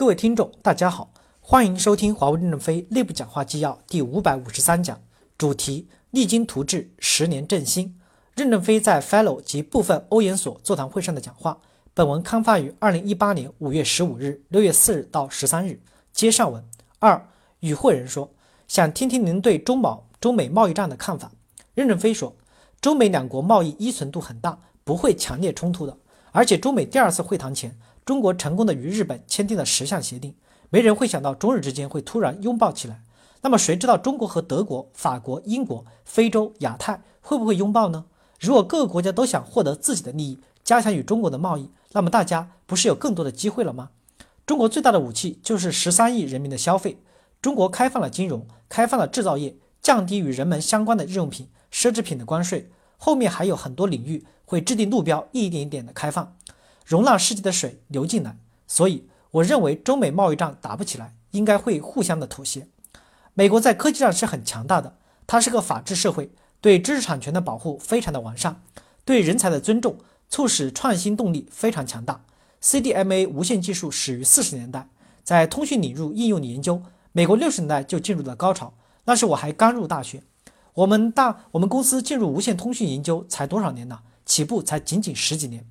各位听众，大家好，欢迎收听华为任正非内部讲话纪要第五百五十三讲，主题：励精图治，十年振兴。任正非在 Fellow 及部分欧研所座谈会上的讲话。本文刊发于二零一八年五月十五日、六月四日到十三日。接上文二，与会人说，想听听您对中贸、中美贸易战的看法。任正非说，中美两国贸易依存度很大，不会强烈冲突的。而且中美第二次会谈前，中国成功的与日本签订了十项协定，没人会想到中日之间会突然拥抱起来。那么谁知道中国和德国、法国、英国、非洲、亚太会不会拥抱呢？如果各个国家都想获得自己的利益，加强与中国的贸易，那么大家不是有更多的机会了吗？中国最大的武器就是十三亿人民的消费。中国开放了金融，开放了制造业，降低与人们相关的日用品、奢侈品的关税，后面还有很多领域会制定路标，一点一点的开放，容纳世界的水流进来。所以，我认为中美贸易战打不起来，应该会互相的妥协。美国在科技上是很强大的，它是个法治社会。对知识产权的保护非常的完善，对人才的尊重促使创新动力非常强大。CDMA 无线技术始于四十年代，在通讯领域应用研究，美国六十年代就进入了高潮。那时我还刚入大学，我们大我们公司进入无线通讯研究才多少年呢？起步才仅仅十几年。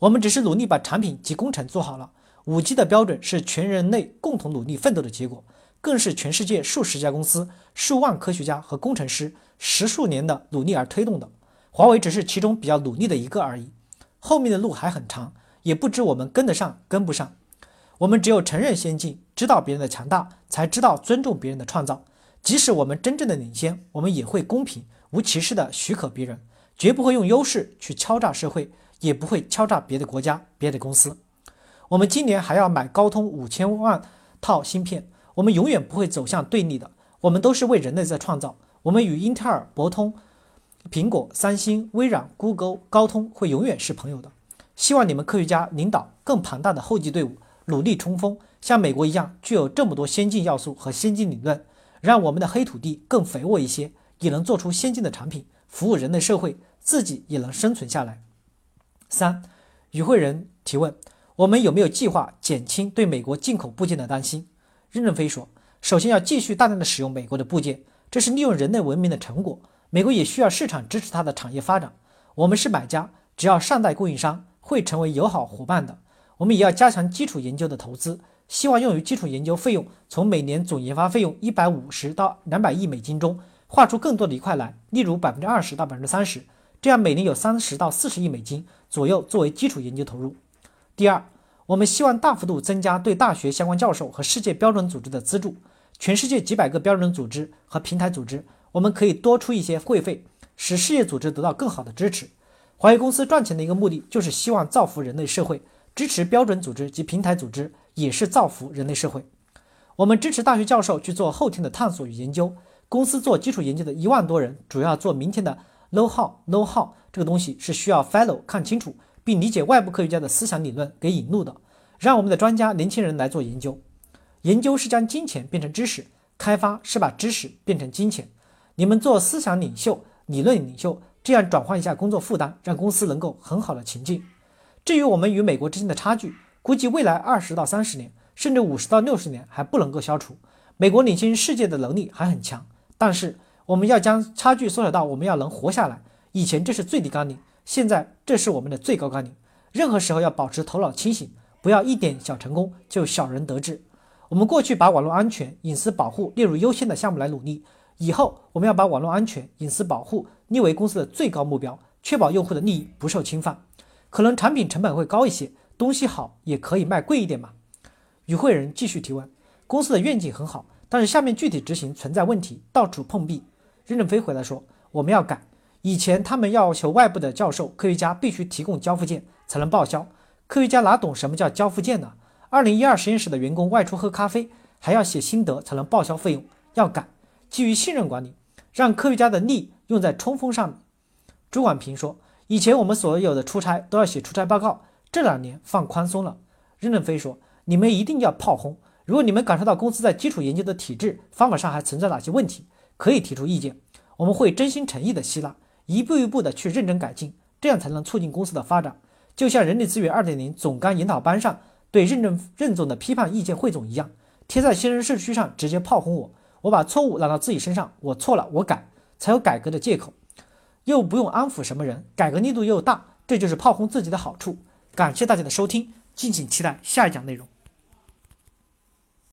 我们只是努力把产品及工程做好了。五 G 的标准是全人类共同努力奋斗的结果，更是全世界数十家公司、数万科学家和工程师。十数年的努力而推动的，华为只是其中比较努力的一个而已，后面的路还很长，也不知我们跟得上跟不上。我们只有承认先进，知道别人的强大，才知道尊重别人的创造。即使我们真正的领先，我们也会公平无歧视的许可别人，绝不会用优势去敲诈社会，也不会敲诈别的国家、别的公司。我们今年还要买高通五千万套芯片，我们永远不会走向对立的，我们都是为人类在创造。我们与英特尔、博通、苹果、三星、微软、Google、高通会永远是朋友的。希望你们科学家领导更庞大的后继队伍，努力冲锋，像美国一样具有这么多先进要素和先进理论，让我们的黑土地更肥沃一些，也能做出先进的产品，服务人类社会，自己也能生存下来。三，与会人提问：我们有没有计划减轻对美国进口部件的担心？任正非说：首先要继续大量的使用美国的部件。这是利用人类文明的成果，美国也需要市场支持它的产业发展。我们是买家，只要善待供应商，会成为友好伙伴的。我们也要加强基础研究的投资，希望用于基础研究费用从每年总研发费用一百五十到两百亿美金中划出更多的一块来，例如百分之二十到百分之三十，这样每年有三十到四十亿美金左右作为基础研究投入。第二，我们希望大幅度增加对大学相关教授和世界标准组织的资助。全世界几百个标准组织和平台组织，我们可以多出一些会费，使事业组织得到更好的支持。华为公司赚钱的一个目的，就是希望造福人类社会，支持标准组织及平台组织，也是造福人类社会。我们支持大学教授去做后天的探索与研究，公司做基础研究的一万多人，主要做明天的 know how know how 这个东西是需要 fellow 看清楚并理解外部科学家的思想理论给引入的，让我们的专家年轻人来做研究。研究是将金钱变成知识，开发是把知识变成金钱。你们做思想领袖、理论领袖，这样转换一下工作负担，让公司能够很好的前进。至于我们与美国之间的差距，估计未来二十到三十年，甚至五十到六十年还不能够消除。美国领先世界的能力还很强，但是我们要将差距缩小到我们要能活下来。以前这是最低纲领，现在这是我们的最高纲领。任何时候要保持头脑清醒，不要一点小成功就小人得志。我们过去把网络安全、隐私保护列入优先的项目来努力，以后我们要把网络安全、隐私保护列为公司的最高目标，确保用户的利益不受侵犯。可能产品成本会高一些，东西好也可以卖贵一点嘛。与会人继续提问：公司的愿景很好，但是下面具体执行存在问题，到处碰壁。任正非回答说：我们要改。以前他们要求外部的教授、科学家必须提供交付件才能报销，科学家哪懂什么叫交付件呢？二零一二实验室的员工外出喝咖啡，还要写心得才能报销费用，要改。基于信任管理，让科学家的力用在冲锋上。朱广平说：“以前我们所有的出差都要写出差报告，这两年放宽松了。”任正非说：“你们一定要炮轰。如果你们感受到公司在基础研究的体制方法上还存在哪些问题，可以提出意见，我们会真心诚意的吸纳，一步一步的去认真改进，这样才能促进公司的发展。就像人力资源二点零总干研讨班上。”对任正任总的批判意见汇总一样，贴在新人社区上直接炮轰我。我把错误揽到自己身上，我错了，我改，才有改革的借口，又不用安抚什么人，改革力度又大，这就是炮轰自己的好处。感谢大家的收听，敬请期待下一讲内容。